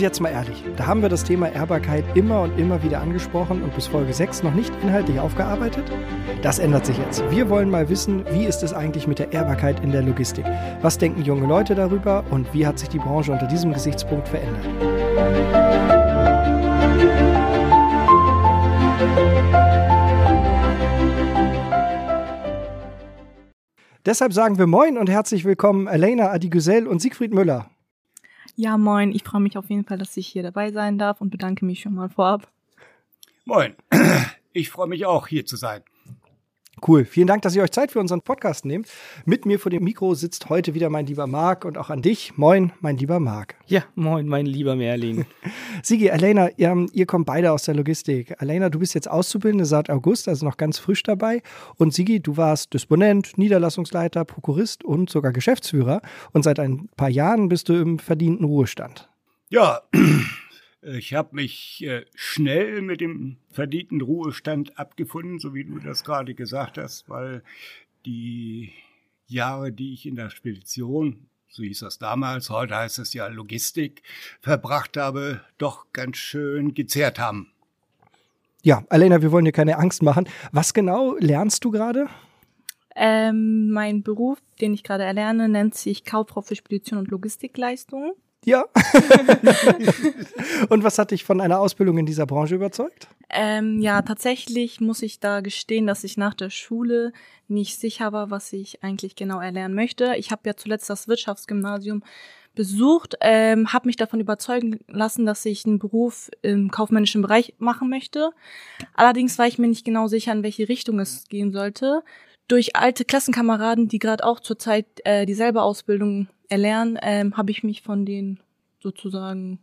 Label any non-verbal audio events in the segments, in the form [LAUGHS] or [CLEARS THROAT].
Und jetzt mal ehrlich, da haben wir das Thema Ehrbarkeit immer und immer wieder angesprochen und bis Folge 6 noch nicht inhaltlich aufgearbeitet? Das ändert sich jetzt. Wir wollen mal wissen, wie ist es eigentlich mit der Ehrbarkeit in der Logistik? Was denken junge Leute darüber und wie hat sich die Branche unter diesem Gesichtspunkt verändert? Deshalb sagen wir Moin und herzlich willkommen Elena Adigüsel und Siegfried Müller. Ja, moin. Ich freue mich auf jeden Fall, dass ich hier dabei sein darf und bedanke mich schon mal vorab. Moin. [CLEARS THROAT] Ich freue mich auch, hier zu sein. Cool. Vielen Dank, dass ihr euch Zeit für unseren Podcast nehmt. Mit mir vor dem Mikro sitzt heute wieder mein lieber Marc und auch an dich. Moin, mein lieber Marc. Ja, moin, mein lieber Merlin. [LAUGHS] Sigi, Elena, ihr, ihr, kommt beide aus der Logistik. Elena, du bist jetzt Auszubildende seit August, also noch ganz frisch dabei. Und Sigi, du warst Disponent, Niederlassungsleiter, Prokurist und sogar Geschäftsführer. Und seit ein paar Jahren bist du im verdienten Ruhestand. Ja, [CLEARS THROAT] ich habe mich äh, schnell mit dem verdienten Ruhestand abgefunden, so wie du das gerade gesagt hast, weil die Jahre, die ich in der Spedition, so hieß das damals, heute heißt es ja Logistik, verbracht habe, doch ganz schön gezehrt haben. Ja, Alena, wir wollen dir keine Angst machen. Was genau lernst du gerade? Ähm, mein Beruf, den ich gerade erlerne, nennt sich Kauffrau für Spedition und Logistikleistungen. Ja. [LAUGHS] und was hat dich von einer Ausbildung in dieser Branche überzeugt? Ähm, ja, tatsächlich muss ich da gestehen, dass ich nach der Schule nicht sicher war, was ich eigentlich genau erlernen möchte. Ich habe ja zuletzt das Wirtschaftsgymnasium besucht, ähm, habe mich davon überzeugen lassen, dass ich einen Beruf im kaufmännischen Bereich machen möchte. Allerdings war ich mir nicht genau sicher, in welche Richtung es gehen sollte. Durch alte Klassenkameraden, die gerade auch zurzeit äh, dieselbe Ausbildung erlernen, ähm, habe ich mich von denen sozusagen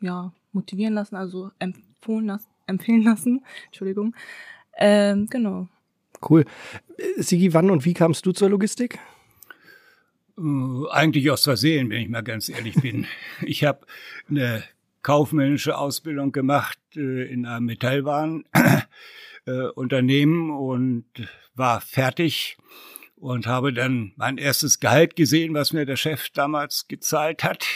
ja motivieren lassen, also empfohlen lassen, empfehlen lassen. [LAUGHS] Entschuldigung. Ähm, genau. Cool. Sigi, wann und wie kamst du zur Logistik? Äh, eigentlich aus Versehen, wenn ich mal ganz ehrlich bin. [LAUGHS] ich habe eine kaufmännische Ausbildung gemacht äh, in einem Metallwarenunternehmen äh, und war fertig und habe dann mein erstes Gehalt gesehen, was mir der Chef damals gezahlt hat.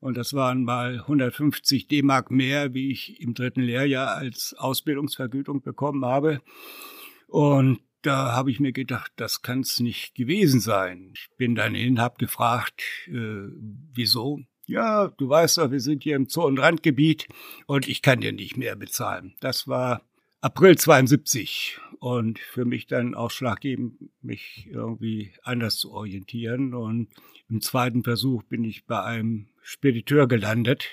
Und das waren mal 150 D-Mark mehr, wie ich im dritten Lehrjahr als Ausbildungsvergütung bekommen habe. Und da habe ich mir gedacht, das kann es nicht gewesen sein. Ich bin dann hin, habe gefragt, äh, wieso? Ja, du weißt doch, wir sind hier im Zoo- und Randgebiet und ich kann dir nicht mehr bezahlen. Das war April 72 und für mich dann ausschlaggebend, mich irgendwie anders zu orientieren. Und im zweiten Versuch bin ich bei einem Spediteur gelandet,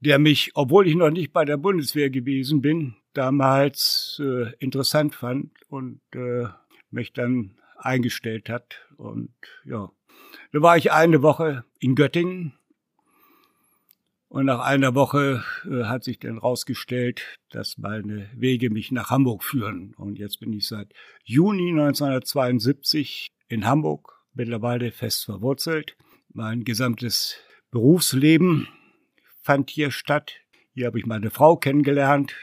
der mich, obwohl ich noch nicht bei der Bundeswehr gewesen bin, damals äh, interessant fand und äh, mich dann eingestellt hat. Und ja, da war ich eine Woche in Göttingen und nach einer Woche äh, hat sich dann rausgestellt, dass meine Wege mich nach Hamburg führen. Und jetzt bin ich seit Juni 1972 in Hamburg, mittlerweile fest verwurzelt. Mein gesamtes Berufsleben fand hier statt. Hier habe ich meine Frau kennengelernt,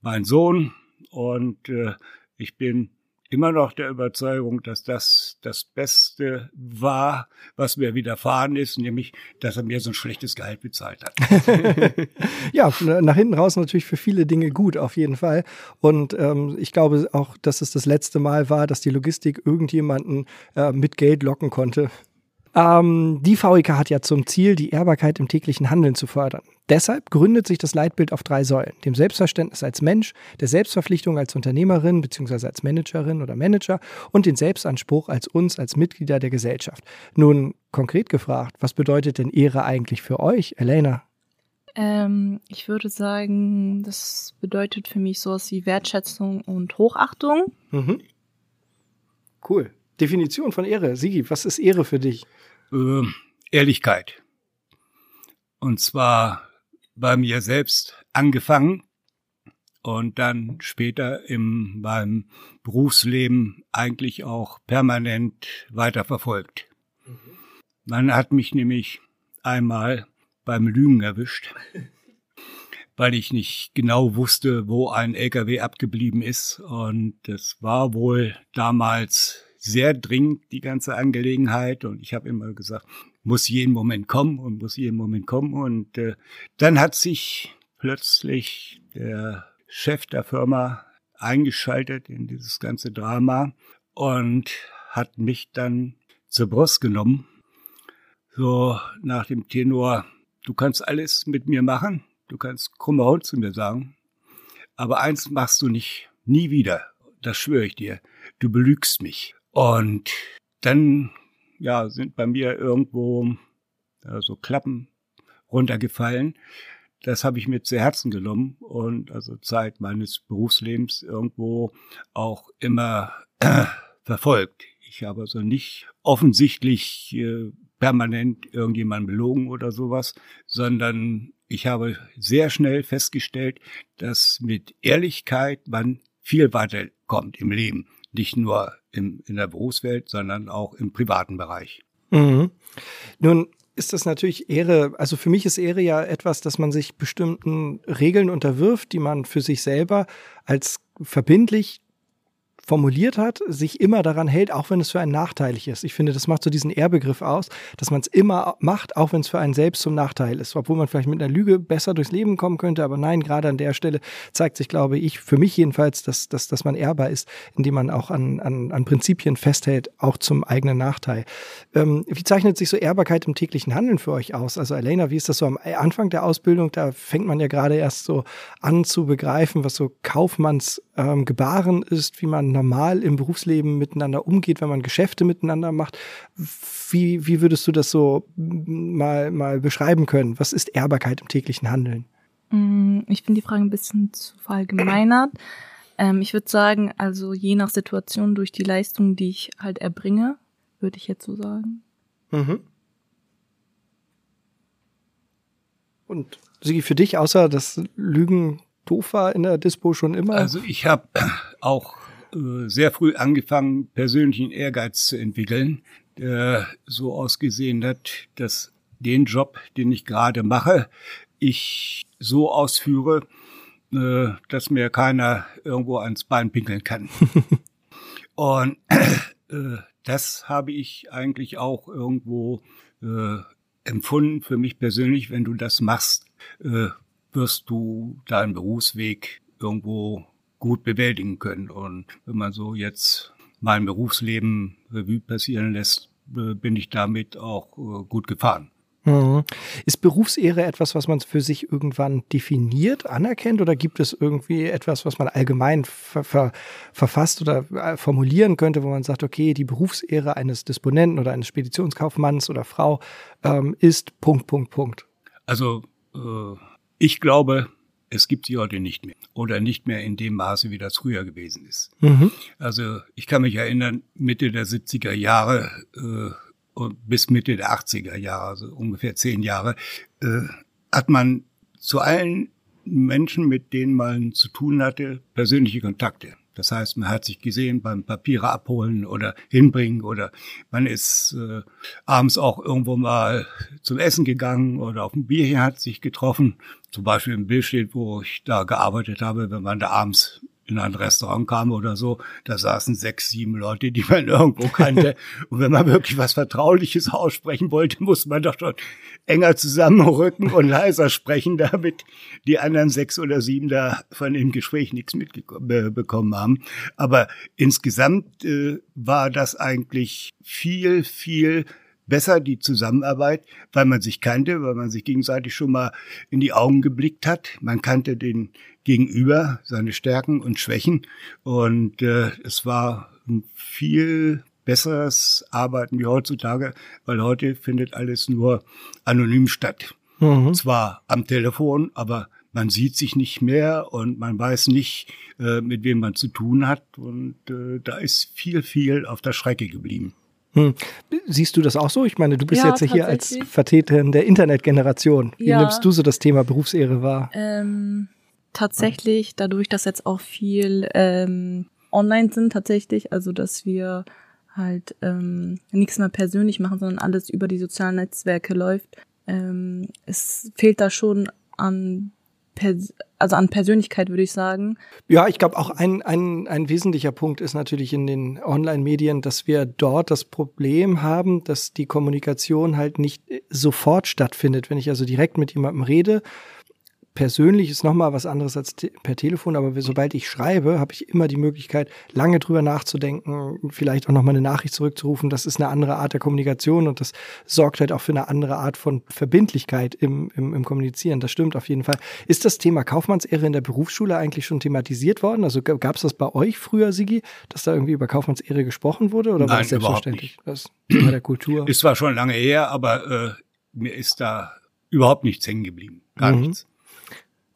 meinen Sohn und äh, ich bin immer noch der Überzeugung, dass das das Beste war, was mir widerfahren ist, nämlich, dass er mir so ein schlechtes Gehalt bezahlt hat. [LAUGHS] ja, nach hinten raus natürlich für viele Dinge gut, auf jeden Fall. Und ähm, ich glaube auch, dass es das letzte Mal war, dass die Logistik irgendjemanden äh, mit Geld locken konnte. Ähm, die VEK hat ja zum Ziel, die Ehrbarkeit im täglichen Handeln zu fördern. Deshalb gründet sich das Leitbild auf drei Säulen. Dem Selbstverständnis als Mensch, der Selbstverpflichtung als Unternehmerin bzw. als Managerin oder Manager und den Selbstanspruch als uns, als Mitglieder der Gesellschaft. Nun konkret gefragt, was bedeutet denn Ehre eigentlich für euch, Elena? Ähm, ich würde sagen, das bedeutet für mich sowas wie Wertschätzung und Hochachtung. Mhm. Cool. Definition von Ehre. Sigi, was ist Ehre für dich? Äh, Ehrlichkeit. Und zwar bei mir selbst angefangen und dann später im beim Berufsleben eigentlich auch permanent weiterverfolgt. Mhm. Man hat mich nämlich einmal beim Lügen erwischt, [LAUGHS] weil ich nicht genau wusste, wo ein LKW abgeblieben ist. Und es war wohl damals sehr dringend, die ganze Angelegenheit. Und ich habe immer gesagt, muss jeden Moment kommen und muss jeden Moment kommen. Und äh, dann hat sich plötzlich der Chef der Firma eingeschaltet in dieses ganze Drama und hat mich dann zur Brust genommen. So nach dem Tenor, du kannst alles mit mir machen, du kannst krumme Haut zu mir sagen, aber eins machst du nicht, nie wieder, das schwöre ich dir, du belügst mich. Und dann, ja, sind bei mir irgendwo ja, so Klappen runtergefallen. Das habe ich mir zu Herzen genommen und also Zeit meines Berufslebens irgendwo auch immer äh, [CLEARS THROAT] verfolgt. Ich habe also nicht offensichtlich äh, permanent irgendjemand belogen oder sowas, sondern ich habe sehr schnell festgestellt, dass mit Ehrlichkeit man viel weiterkommt im Leben. Nicht nur im, in der Berufswelt, sondern auch im privaten Bereich. Mhm. Nun ist das natürlich Ehre, also für mich ist Ehre ja etwas, dass man sich bestimmten Regeln unterwirft, die man für sich selber als verbindlich formuliert hat, sich immer daran hält, auch wenn es für einen nachteilig ist. Ich finde, das macht so diesen Ehrbegriff aus, dass man es immer macht, auch wenn es für einen selbst zum Nachteil ist. Obwohl man vielleicht mit einer Lüge besser durchs Leben kommen könnte, aber nein, gerade an der Stelle zeigt sich, glaube ich, für mich jedenfalls, dass, dass, dass man ehrbar ist, indem man auch an, an, an Prinzipien festhält, auch zum eigenen Nachteil. Ähm, wie zeichnet sich so Ehrbarkeit im täglichen Handeln für euch aus? Also Elena, wie ist das so am Anfang der Ausbildung? Da fängt man ja gerade erst so an zu begreifen, was so Kaufmanns ähm, Gebaren ist, wie man normal im Berufsleben miteinander umgeht, wenn man Geschäfte miteinander macht. Wie, wie würdest du das so mal, mal beschreiben können? Was ist Ehrbarkeit im täglichen Handeln? Mm, ich finde die Frage ein bisschen zu verallgemeinert. Ähm, ich würde sagen, also je nach Situation durch die Leistung, die ich halt erbringe, würde ich jetzt so sagen. Mhm. Und Sigi, für dich, außer das Lügen doof war in der Dispo schon immer? Also ich habe auch sehr früh angefangen, persönlichen Ehrgeiz zu entwickeln, der so ausgesehen hat, dass den Job, den ich gerade mache, ich so ausführe, äh, dass mir keiner irgendwo ans Bein pinkeln kann. [LAUGHS] Und äh, das habe ich eigentlich auch irgendwo äh, empfunden für mich persönlich, wenn du das machst, äh, wirst du deinen Berufsweg irgendwo gut bewältigen können. Und wenn man so jetzt mein Berufsleben Revue passieren lässt, äh, bin ich damit auch äh, gut gefahren. Mhm. Ist Berufsehre etwas, was man für sich irgendwann definiert, anerkennt oder gibt es irgendwie etwas, was man allgemein ver ver verfasst oder äh, formulieren könnte, wo man sagt, okay, die Berufsehre eines Disponenten oder eines Speditionskaufmanns oder Frau ähm, ist Punkt, Punkt, Punkt? Also äh, ich glaube, es gibt sie heute nicht mehr oder nicht mehr in dem Maße, wie das früher gewesen ist. Mhm. Also ich kann mich erinnern, Mitte der 70er Jahre äh, bis Mitte der 80er Jahre, also ungefähr zehn Jahre, äh, hat man zu allen Menschen, mit denen man zu tun hatte, persönliche Kontakte. Das heißt, man hat sich gesehen beim Papiere abholen oder hinbringen oder man ist äh, abends auch irgendwo mal zum Essen gegangen oder auf ein Bierchen hat sich getroffen. Zum Beispiel im Billstedt, wo ich da gearbeitet habe, wenn man da abends in ein Restaurant kam oder so, da saßen sechs, sieben Leute, die man irgendwo kannte. [LAUGHS] Und wenn man wirklich was Vertrauliches aussprechen wollte, musste man doch schon enger zusammenrücken und leiser sprechen, damit die anderen sechs oder sieben da von dem Gespräch nichts mitbekommen haben. Aber insgesamt äh, war das eigentlich viel, viel besser die Zusammenarbeit, weil man sich kannte, weil man sich gegenseitig schon mal in die Augen geblickt hat. Man kannte den Gegenüber, seine Stärken und Schwächen. Und äh, es war ein viel besseres Arbeiten wie heutzutage, weil heute findet alles nur anonym statt. Mhm. Zwar am Telefon, aber man sieht sich nicht mehr und man weiß nicht, äh, mit wem man zu tun hat. Und äh, da ist viel, viel auf der Strecke geblieben. Hm. Siehst du das auch so? Ich meine, du bist ja, jetzt hier als Vertreterin der Internetgeneration. Wie ja. nimmst du so das Thema Berufsehre wahr? Ähm, tatsächlich, dadurch, dass jetzt auch viel ähm, online sind, tatsächlich, also dass wir halt ähm, nichts mehr persönlich machen, sondern alles über die sozialen Netzwerke läuft. Ähm, es fehlt da schon an also an Persönlichkeit würde ich sagen. Ja, ich glaube auch ein, ein, ein wesentlicher Punkt ist natürlich in den Online-Medien, dass wir dort das Problem haben, dass die Kommunikation halt nicht sofort stattfindet. Wenn ich also direkt mit jemandem rede, persönlich ist nochmal was anderes als te per Telefon, aber sobald ich schreibe, habe ich immer die Möglichkeit, lange drüber nachzudenken, vielleicht auch nochmal eine Nachricht zurückzurufen. Das ist eine andere Art der Kommunikation und das sorgt halt auch für eine andere Art von Verbindlichkeit im, im, im Kommunizieren. Das stimmt auf jeden Fall. Ist das Thema Kaufmannsehre in der Berufsschule eigentlich schon thematisiert worden? Also gab es das bei euch früher, Sigi, dass da irgendwie über Kaufmannsehre gesprochen wurde oder Nein, war das selbstverständlich? Das Thema der Kultur. Ist zwar schon lange her, aber äh, mir ist da überhaupt nichts hängen geblieben. Gar mhm. nichts.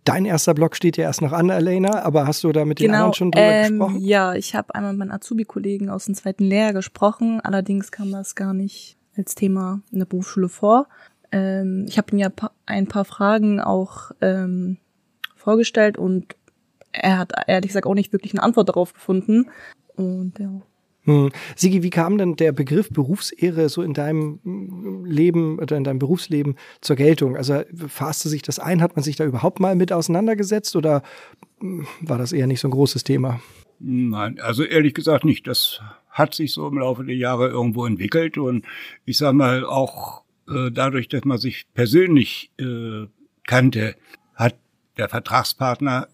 Dein erster Blog steht ja erst noch an, Elena, aber hast du da mit den genau, anderen schon drüber ähm, gesprochen? Ja, ich habe einmal mit meinen Azubi-Kollegen aus dem zweiten Lehrjahr gesprochen. Allerdings kam das gar nicht als Thema in der Berufsschule vor. Ähm, ich habe ihm ja ein paar Fragen auch ähm, vorgestellt und er hat ehrlich gesagt auch nicht wirklich eine Antwort darauf gefunden. Und ja. Hm. Sigi, wie kam denn der Begriff Berufsehre so in deinem Leben oder in deinem Berufsleben zur Geltung? Also fasste sich das ein? Hat man sich da überhaupt mal mit auseinandergesetzt oder hm, war das eher nicht so ein großes Thema? Nein, also ehrlich gesagt nicht. Das hat sich so im Laufe der Jahre irgendwo entwickelt und ich sag mal auch äh, dadurch, dass man sich persönlich äh, kannte, hat der Vertragspartner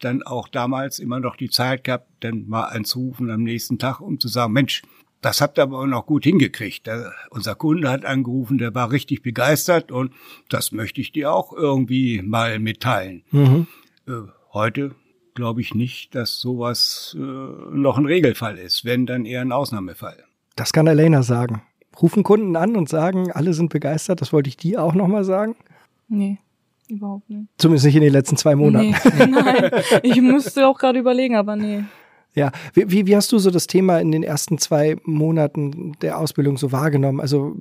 dann auch damals immer noch die Zeit gehabt, dann mal anzurufen am nächsten Tag, um zu sagen, Mensch, das habt ihr aber auch noch gut hingekriegt. Der, unser Kunde hat angerufen, der war richtig begeistert und das möchte ich dir auch irgendwie mal mitteilen. Mhm. Äh, heute glaube ich nicht, dass sowas äh, noch ein Regelfall ist, wenn dann eher ein Ausnahmefall. Das kann Elena sagen. Rufen Kunden an und sagen, alle sind begeistert. Das wollte ich dir auch nochmal sagen. Nee. Überhaupt nicht. Zumindest nicht in den letzten zwei Monaten. Nee, [LAUGHS] nein, ich musste auch gerade überlegen, aber nee. Ja, wie, wie, wie hast du so das Thema in den ersten zwei Monaten der Ausbildung so wahrgenommen? Also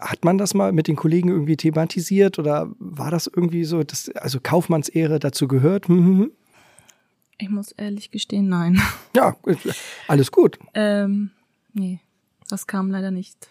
hat man das mal mit den Kollegen irgendwie thematisiert oder war das irgendwie so, dass also Kaufmannsehre dazu gehört? Hm, hm, hm. Ich muss ehrlich gestehen, nein. Ja, alles gut. Ähm, nee, das kam leider nicht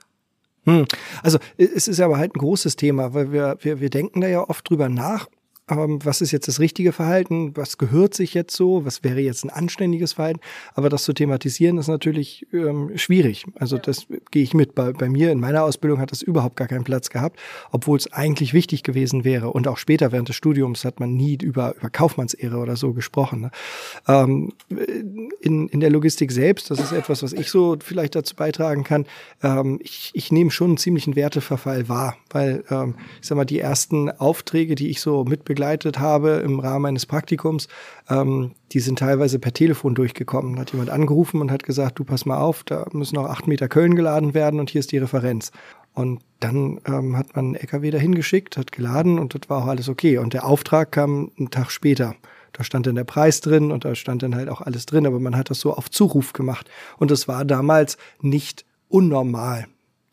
hm. Also es ist aber halt ein großes Thema, weil wir, wir, wir denken da ja oft drüber nach ähm, was ist jetzt das richtige Verhalten, was gehört sich jetzt so, was wäre jetzt ein anständiges Verhalten. Aber das zu thematisieren ist natürlich ähm, schwierig. Also ja. das gehe ich mit. Bei, bei mir in meiner Ausbildung hat das überhaupt gar keinen Platz gehabt, obwohl es eigentlich wichtig gewesen wäre. Und auch später während des Studiums hat man nie über, über Kaufmannsehre oder so gesprochen. Ne? Ähm, in, in der Logistik selbst, das ist etwas, was ich so vielleicht dazu beitragen kann, ähm, ich, ich nehme schon einen ziemlichen Werteverfall wahr, weil ähm, ich sag mal, die ersten Aufträge, die ich so mitbekomme, begleitet habe im Rahmen eines Praktikums, ähm, die sind teilweise per Telefon durchgekommen. Da hat jemand angerufen und hat gesagt, du pass mal auf, da müssen noch acht Meter Köln geladen werden und hier ist die Referenz. Und dann ähm, hat man einen LKW dahin geschickt, hat geladen und das war auch alles okay. Und der Auftrag kam einen Tag später. Da stand dann der Preis drin und da stand dann halt auch alles drin, aber man hat das so auf Zuruf gemacht. Und das war damals nicht unnormal.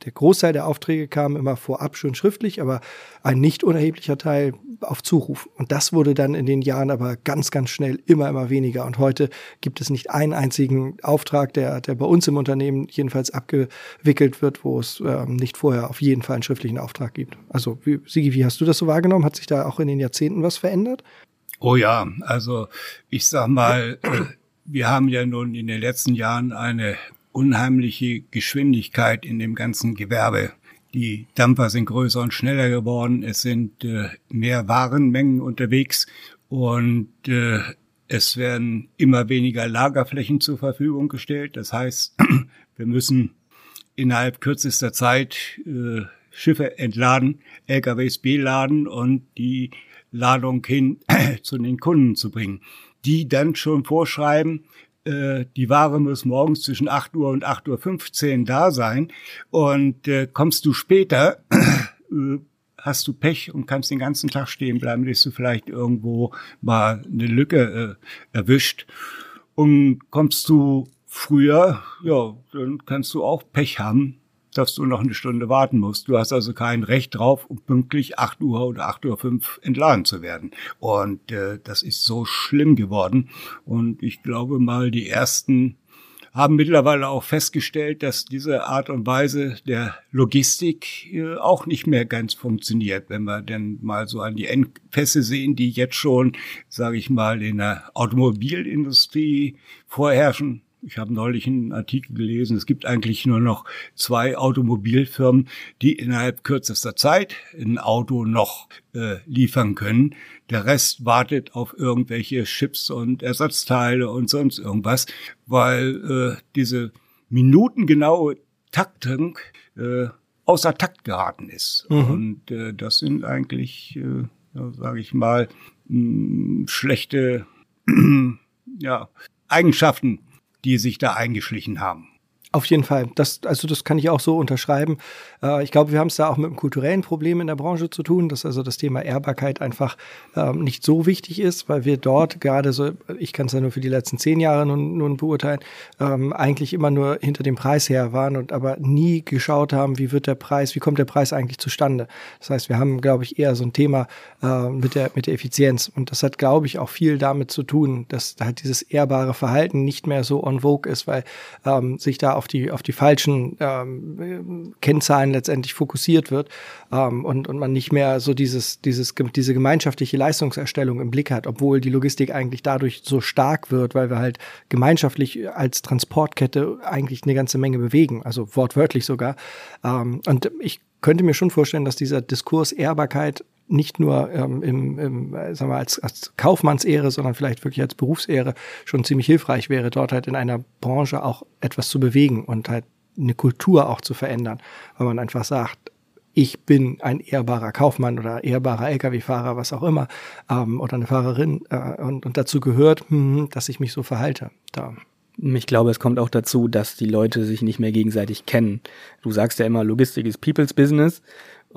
Der Großteil der Aufträge kam immer vorab schon schriftlich, aber ein nicht unerheblicher Teil auf Zuruf. Und das wurde dann in den Jahren aber ganz, ganz schnell immer, immer weniger. Und heute gibt es nicht einen einzigen Auftrag, der, der bei uns im Unternehmen jedenfalls abgewickelt wird, wo es ähm, nicht vorher auf jeden Fall einen schriftlichen Auftrag gibt. Also, wie, Sigi, wie hast du das so wahrgenommen? Hat sich da auch in den Jahrzehnten was verändert? Oh ja, also ich sag mal, [CLEARS THROAT] wir haben ja nun in den letzten Jahren eine unheimliche Geschwindigkeit in dem ganzen Gewerbe. Die Dampfer sind größer und schneller geworden. Es sind äh, mehr Warenmengen unterwegs und äh, es werden immer weniger Lagerflächen zur Verfügung gestellt. Das heißt, [CLEARS THROAT] wir müssen innerhalb kürzester Zeit äh, Schiffe entladen, LKWs beladen und die Ladung hin [CLEARS THROAT] zu den Kunden zu bringen, die dann schon vorschreiben, äh, die Ware muss morgens zwischen 8 Uhr und 8.15 Uhr da sein. Und äh, kommst du später, äh, hast du Pech und kannst den ganzen Tag stehen bleiben, bist du vielleicht irgendwo mal eine Lücke äh, erwischt. Und kommst du früher, ja, dann kannst du auch Pech haben dass du noch eine Stunde warten musst. Du hast also kein Recht drauf, um pünktlich 8 Uhr oder 8 Uhr 5 entladen zu werden. Und äh, das ist so schlimm geworden. Und ich glaube mal, die ersten haben mittlerweile auch festgestellt, dass diese Art und Weise der Logistik äh, auch nicht mehr ganz funktioniert, wenn wir denn mal so an die Engpässe sehen, die jetzt schon, sage ich mal, in der Automobilindustrie vorherrschen. Ich habe neulich einen Artikel gelesen, es gibt eigentlich nur noch zwei Automobilfirmen, die innerhalb kürzester Zeit ein Auto noch äh, liefern können. Der Rest wartet auf irgendwelche Chips und Ersatzteile und sonst irgendwas, weil äh, diese minutengenaue Taktung äh, außer Takt geraten ist. Mhm. Und äh, das sind eigentlich, äh, ja, sage ich mal, mh, schlechte [CLEARS THROAT] ja, Eigenschaften, die sich da eingeschlichen haben. Auf jeden Fall. Das, also das kann ich auch so unterschreiben. Äh, ich glaube, wir haben es da auch mit einem kulturellen Problem in der Branche zu tun, dass also das Thema Ehrbarkeit einfach ähm, nicht so wichtig ist, weil wir dort gerade so, ich kann es ja nur für die letzten zehn Jahre nun, nun beurteilen, ähm, eigentlich immer nur hinter dem Preis her waren und aber nie geschaut haben, wie wird der Preis, wie kommt der Preis eigentlich zustande. Das heißt, wir haben, glaube ich, eher so ein Thema äh, mit, der, mit der Effizienz. Und das hat, glaube ich, auch viel damit zu tun, dass halt dieses ehrbare Verhalten nicht mehr so on vogue ist, weil ähm, sich da auf auf die, auf die falschen ähm, Kennzahlen letztendlich fokussiert wird ähm, und, und man nicht mehr so dieses, dieses, diese gemeinschaftliche Leistungserstellung im Blick hat, obwohl die Logistik eigentlich dadurch so stark wird, weil wir halt gemeinschaftlich als Transportkette eigentlich eine ganze Menge bewegen, also wortwörtlich sogar. Ähm, und ich könnte mir schon vorstellen, dass dieser Diskurs Ehrbarkeit nicht nur ähm, im, im, äh, sagen wir, als, als Kaufmannsehre, sondern vielleicht wirklich als Berufsehre schon ziemlich hilfreich wäre, dort halt in einer Branche auch etwas zu bewegen und halt eine Kultur auch zu verändern, weil man einfach sagt, ich bin ein ehrbarer Kaufmann oder ehrbarer Lkw-Fahrer, was auch immer, ähm, oder eine Fahrerin äh, und, und dazu gehört, hm, dass ich mich so verhalte. Da. Ich glaube, es kommt auch dazu, dass die Leute sich nicht mehr gegenseitig kennen. Du sagst ja immer, Logistik ist People's Business.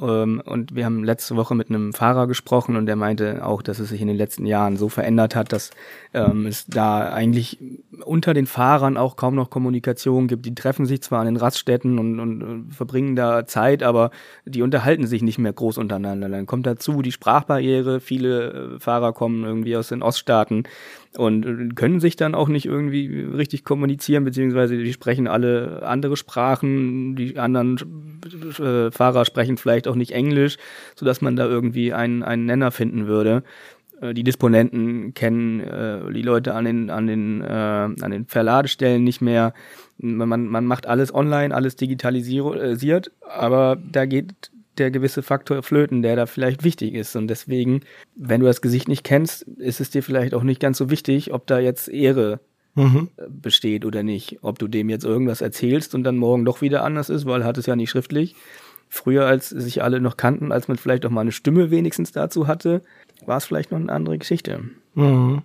Ähm, und wir haben letzte Woche mit einem Fahrer gesprochen und der meinte auch, dass es sich in den letzten Jahren so verändert hat, dass ähm, es da eigentlich unter den Fahrern auch kaum noch Kommunikation gibt. Die treffen sich zwar an den Raststätten und, und, und verbringen da Zeit, aber die unterhalten sich nicht mehr groß untereinander. Dann kommt dazu die Sprachbarriere. Viele äh, Fahrer kommen irgendwie aus den Oststaaten und äh, können sich dann auch nicht irgendwie richtig kommunizieren, beziehungsweise die sprechen alle andere Sprachen, die anderen äh, Fahrer sprechen vielleicht auch nicht Englisch, sodass man da irgendwie einen, einen Nenner finden würde. Äh, die Disponenten kennen äh, die Leute an den, an den, äh, an den Verladestellen nicht mehr. Man, man macht alles online, alles digitalisiert, aber da geht der gewisse Faktor flöten, der da vielleicht wichtig ist. Und deswegen, wenn du das Gesicht nicht kennst, ist es dir vielleicht auch nicht ganz so wichtig, ob da jetzt Ehre mhm. Äh, besteht oder nicht. Ob du dem jetzt irgendwas erzählst und dann morgen doch wieder anders ist, weil hat es ja nicht schriftlich. Früher, als sich alle noch kannten, als man vielleicht auch mal eine Stimme wenigstens dazu hatte, war es vielleicht noch eine andere Geschichte. Mhm.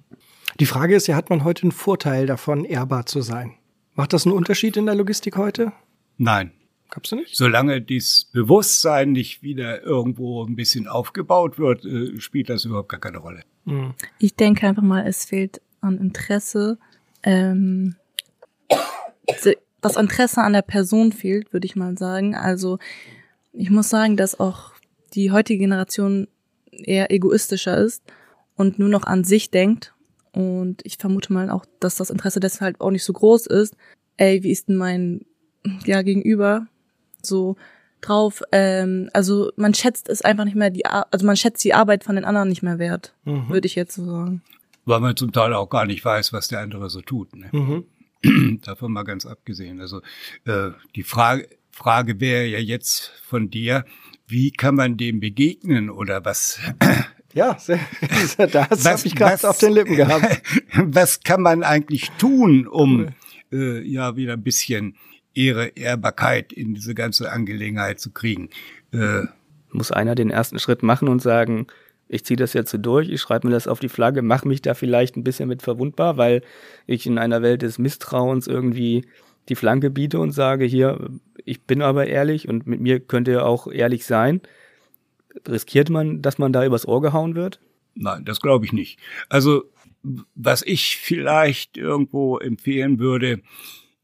Die Frage ist ja, hat man heute einen Vorteil davon, ehrbar zu sein? Macht das einen Unterschied in der Logistik heute? Nein. Gab's du nicht? Solange dieses Bewusstsein nicht wieder irgendwo ein bisschen aufgebaut wird, äh, spielt das überhaupt gar keine Rolle. Mhm. Ich denke einfach mal, es fehlt an Interesse. Ähm, das Interesse an der Person fehlt, würde ich mal sagen. Also ich muss sagen, dass auch die heutige Generation eher egoistischer ist und nur noch an sich denkt. Und ich vermute mal auch, dass das Interesse deshalb auch nicht so groß ist. Ey, wie ist denn mein ja, Gegenüber? So drauf. Ähm, also man schätzt es einfach nicht mehr die, Ar also man schätzt die Arbeit von den anderen nicht mehr wert, mhm. würde ich jetzt so sagen. Weil man zum Teil auch gar nicht weiß, was der andere so tut. Ne? Mhm. [CLEARS THROAT] Davon mal ganz abgesehen. Also äh, die Frage, Frage wäre ja jetzt von dir, wie kann man dem begegnen oder was? [CLEARS THROAT] Ja, das habe ich gerade auf den Lippen gehabt. [LAUGHS] Was kann man eigentlich tun, um äh, ja wieder ein bisschen Ehre, Ehrbarkeit in diese ganze Angelegenheit zu kriegen. Äh, Muss einer den ersten Schritt machen und sagen, ich ziehe das jetzt so durch, ich schreibe mir das auf die Flagge, mache mich da vielleicht ein bisschen mit verwundbar, weil ich in einer Welt des Misstrauens irgendwie die Flanke biete und sage, hier, ich bin aber ehrlich und mit mir könnt ihr auch ehrlich sein. Riskiert man, dass man da übers Ohr gehauen wird? Nein, das glaube ich nicht. Also, was ich vielleicht irgendwo empfehlen würde,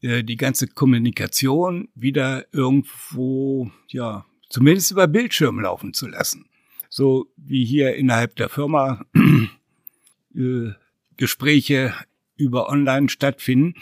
äh, die ganze Kommunikation wieder irgendwo, ja, zumindest über Bildschirm laufen zu lassen. So wie hier innerhalb der Firma äh, Gespräche über online stattfinden,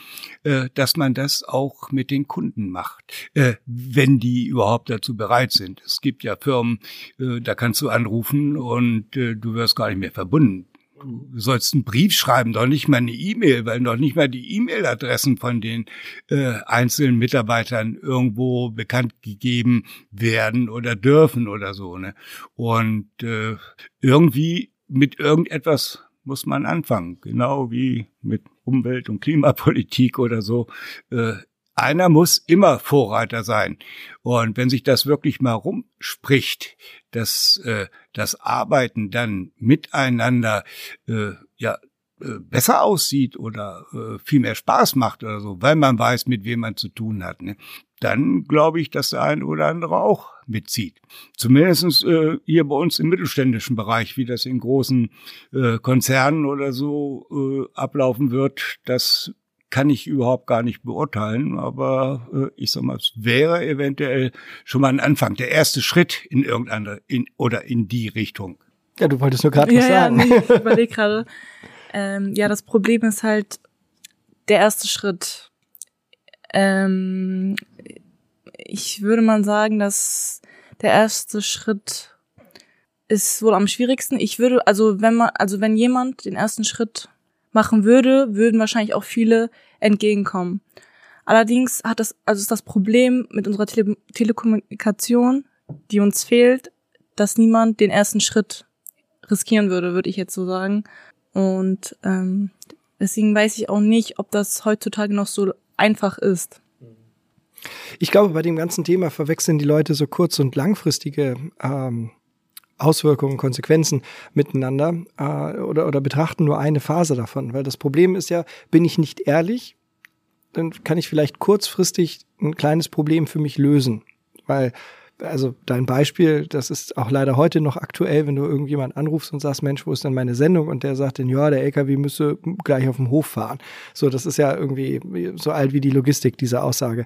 äh, dass man das auch mit den Kunden macht, äh, wenn die überhaupt dazu bereit sind. Es gibt ja Firmen, äh, da kannst du anrufen und äh, du wirst gar nicht mehr verbunden. Du sollst einen Brief schreiben, doch nicht mal eine E-Mail, weil doch nicht mal die E-Mail-Adressen von den äh, einzelnen Mitarbeitern irgendwo bekannt gegeben werden oder dürfen oder so. Ne? Und äh, irgendwie mit irgendetwas muss man anfangen, genau wie mit Umwelt- und Klimapolitik oder so. Äh, einer muss immer Vorreiter sein. Und wenn sich das wirklich mal rumspricht, dass äh, das Arbeiten dann miteinander äh, ja äh, besser aussieht oder äh, viel mehr Spaß macht oder so, weil man weiß, mit wem man zu tun hat, ne? dann glaube ich, dass der ein oder andere auch mitzieht. Zumindest äh, hier bei uns im mittelständischen Bereich, wie das in großen äh, Konzernen oder so äh, ablaufen wird, das kann ich überhaupt gar nicht beurteilen, aber äh, ich sag mal, es wäre eventuell schon mal ein Anfang, der erste Schritt in irgendeine in, oder in die Richtung. Ja, du wolltest nur gerade ja, was sagen. Ja, nee, ich [LAUGHS] überlege gerade. Ähm, ja, das Problem ist halt der erste Schritt. Ähm, ich würde mal sagen, dass der erste Schritt ist wohl am schwierigsten. Ich würde, also wenn man, also wenn jemand den ersten Schritt machen würde, würden wahrscheinlich auch viele entgegenkommen. Allerdings hat das, also ist das Problem mit unserer Tele Telekommunikation, die uns fehlt, dass niemand den ersten Schritt riskieren würde, würde ich jetzt so sagen. Und ähm, deswegen weiß ich auch nicht, ob das heutzutage noch so einfach ist. Ich glaube, bei dem ganzen Thema verwechseln die Leute so kurz- und langfristige ähm, Auswirkungen, Konsequenzen miteinander äh, oder, oder betrachten nur eine Phase davon. Weil das Problem ist ja, bin ich nicht ehrlich, dann kann ich vielleicht kurzfristig ein kleines Problem für mich lösen. Weil also dein Beispiel, das ist auch leider heute noch aktuell, wenn du irgendjemand anrufst und sagst, Mensch, wo ist denn meine Sendung? Und der sagt dann, ja, der LKW müsse gleich auf dem Hof fahren. So, das ist ja irgendwie so alt wie die Logistik, diese Aussage.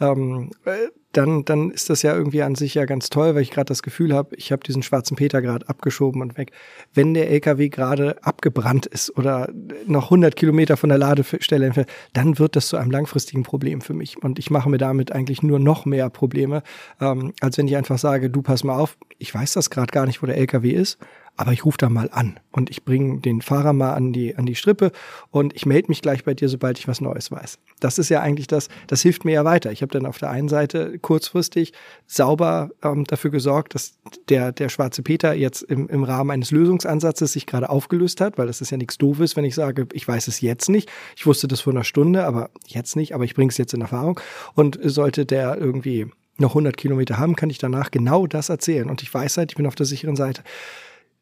Ähm, äh, dann, dann ist das ja irgendwie an sich ja ganz toll, weil ich gerade das Gefühl habe, ich habe diesen schwarzen Peter gerade abgeschoben und weg. Wenn der LKW gerade abgebrannt ist oder noch 100 Kilometer von der Ladestelle entfernt, dann wird das zu einem langfristigen Problem für mich. Und ich mache mir damit eigentlich nur noch mehr Probleme, ähm, als wenn ich einfach sage, du pass mal auf, ich weiß das gerade gar nicht, wo der LKW ist, aber ich rufe da mal an und ich bringe den Fahrer mal an die, an die Strippe und ich melde mich gleich bei dir, sobald ich was Neues weiß. Das ist ja eigentlich das, das hilft mir ja weiter. Ich habe dann auf der einen Seite kurzfristig sauber ähm, dafür gesorgt, dass der, der schwarze Peter jetzt im, im Rahmen eines Lösungsansatzes sich gerade aufgelöst hat, weil das ist ja nichts Doofes, wenn ich sage, ich weiß es jetzt nicht. Ich wusste das vor einer Stunde, aber jetzt nicht, aber ich bringe es jetzt in Erfahrung. Und sollte der irgendwie noch 100 Kilometer haben, kann ich danach genau das erzählen. Und ich weiß halt, ich bin auf der sicheren Seite.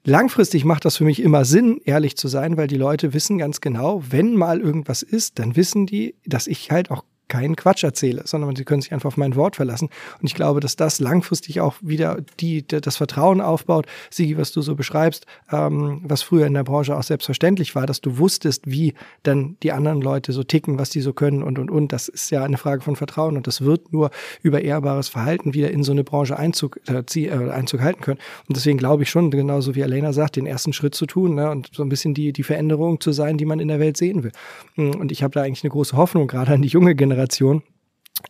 Langfristig macht das für mich immer Sinn, ehrlich zu sein, weil die Leute wissen ganz genau, wenn mal irgendwas ist, dann wissen die, dass ich halt auch keinen Quatsch erzähle, sondern sie können sich einfach auf mein Wort verlassen. Und ich glaube, dass das langfristig auch wieder die, das Vertrauen aufbaut. Sigi, was du so beschreibst, ähm, was früher in der Branche auch selbstverständlich war, dass du wusstest, wie dann die anderen Leute so ticken, was die so können und, und, und. Das ist ja eine Frage von Vertrauen und das wird nur über ehrbares Verhalten wieder in so eine Branche Einzug, äh, äh, Einzug halten können. Und deswegen glaube ich schon, genauso wie Elena sagt, den ersten Schritt zu tun ne, und so ein bisschen die, die Veränderung zu sein, die man in der Welt sehen will. Und ich habe da eigentlich eine große Hoffnung, gerade an die junge Generation Generation,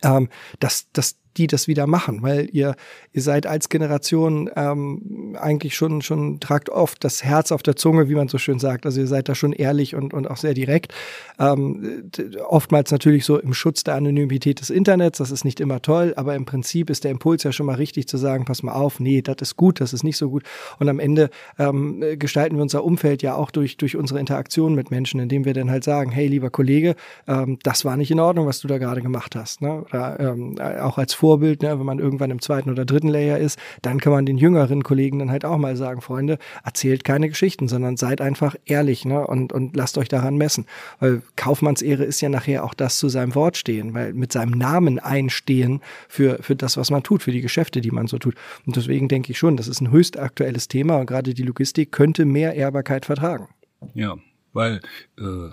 ähm, dass, dass die das wieder machen, weil ihr, ihr seid als Generation ähm, eigentlich schon, schon tragt oft das Herz auf der Zunge, wie man so schön sagt. Also ihr seid da schon ehrlich und, und auch sehr direkt. Ähm, oftmals natürlich so im Schutz der Anonymität des Internets, das ist nicht immer toll, aber im Prinzip ist der Impuls ja schon mal richtig zu sagen, pass mal auf, nee, das ist gut, das ist nicht so gut. Und am Ende ähm, gestalten wir unser Umfeld ja auch durch, durch unsere Interaktion mit Menschen, indem wir dann halt sagen, hey, lieber Kollege, ähm, das war nicht in Ordnung, was du da gerade gemacht hast. Ne? Oder ähm, auch als Vorbild, ne, wenn man irgendwann im zweiten oder dritten Layer ist, dann kann man den jüngeren Kollegen dann halt auch mal sagen, Freunde, erzählt keine Geschichten, sondern seid einfach ehrlich ne, und, und lasst euch daran messen. Weil Kaufmannsehre ist ja nachher auch das zu seinem Wort stehen, weil mit seinem Namen einstehen für, für das, was man tut, für die Geschäfte, die man so tut. Und deswegen denke ich schon, das ist ein höchst aktuelles Thema und gerade die Logistik könnte mehr Ehrbarkeit vertragen. Ja, weil äh,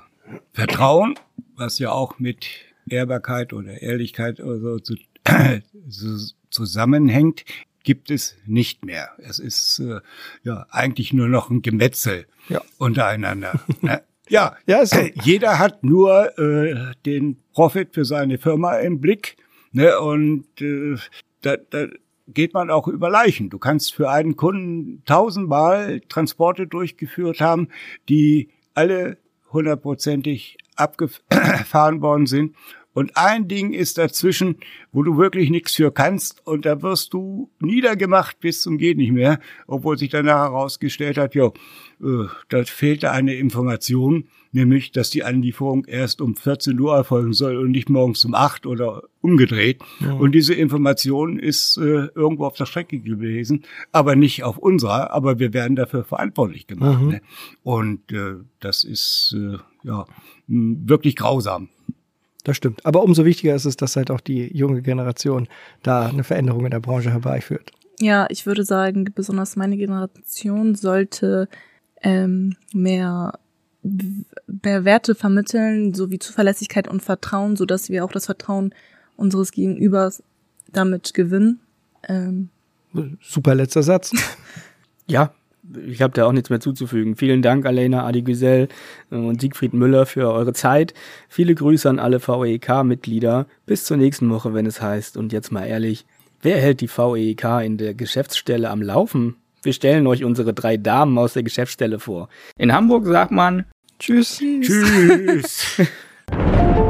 Vertrauen, was ja auch mit Ehrbarkeit oder Ehrlichkeit oder so zu zusammenhängt, gibt es nicht mehr. Es ist äh, ja eigentlich nur noch ein Gemetzel ja. untereinander. [LAUGHS] ne? Ja, ja so. jeder hat nur äh, den Profit für seine Firma im Blick. Ne? Und äh, da, da geht man auch über Leichen. Du kannst für einen Kunden tausendmal Transporte durchgeführt haben, die alle hundertprozentig abgefahren [CLEARS THROAT] worden sind. Und ein Ding ist dazwischen, wo du wirklich nichts für kannst und da wirst du niedergemacht bis zum geht nicht mehr, obwohl sich danach herausgestellt hat, ja, äh, da fehlte eine Information, nämlich, dass die Anlieferung erst um 14 Uhr erfolgen soll und nicht morgens um 8 oder umgedreht. Ja. Und diese Information ist äh, irgendwo auf der Strecke gewesen, aber nicht auf unserer, aber wir werden dafür verantwortlich gemacht. Mhm. Ne? Und äh, das ist äh, ja wirklich grausam. Das stimmt. Aber umso wichtiger ist es, dass halt auch die junge Generation da eine Veränderung in der Branche herbeiführt. Ja, ich würde sagen, besonders meine Generation sollte ähm, mehr, mehr Werte vermitteln, sowie Zuverlässigkeit und Vertrauen, so dass wir auch das Vertrauen unseres Gegenübers damit gewinnen. Ähm. Super letzter Satz. [LAUGHS] ja, ich habe da auch nichts mehr zuzufügen. Vielen Dank, Alena Adigüsel äh, und Siegfried Müller für eure Zeit. Viele Grüße an alle VEK-Mitglieder. Bis zur nächsten Woche, wenn es heißt. Und jetzt mal ehrlich, wer hält die VEK in der Geschäftsstelle am Laufen? Wir stellen euch unsere drei Damen aus der Geschäftsstelle vor. In Hamburg sagt man Tschüss. Tschüss. [LAUGHS]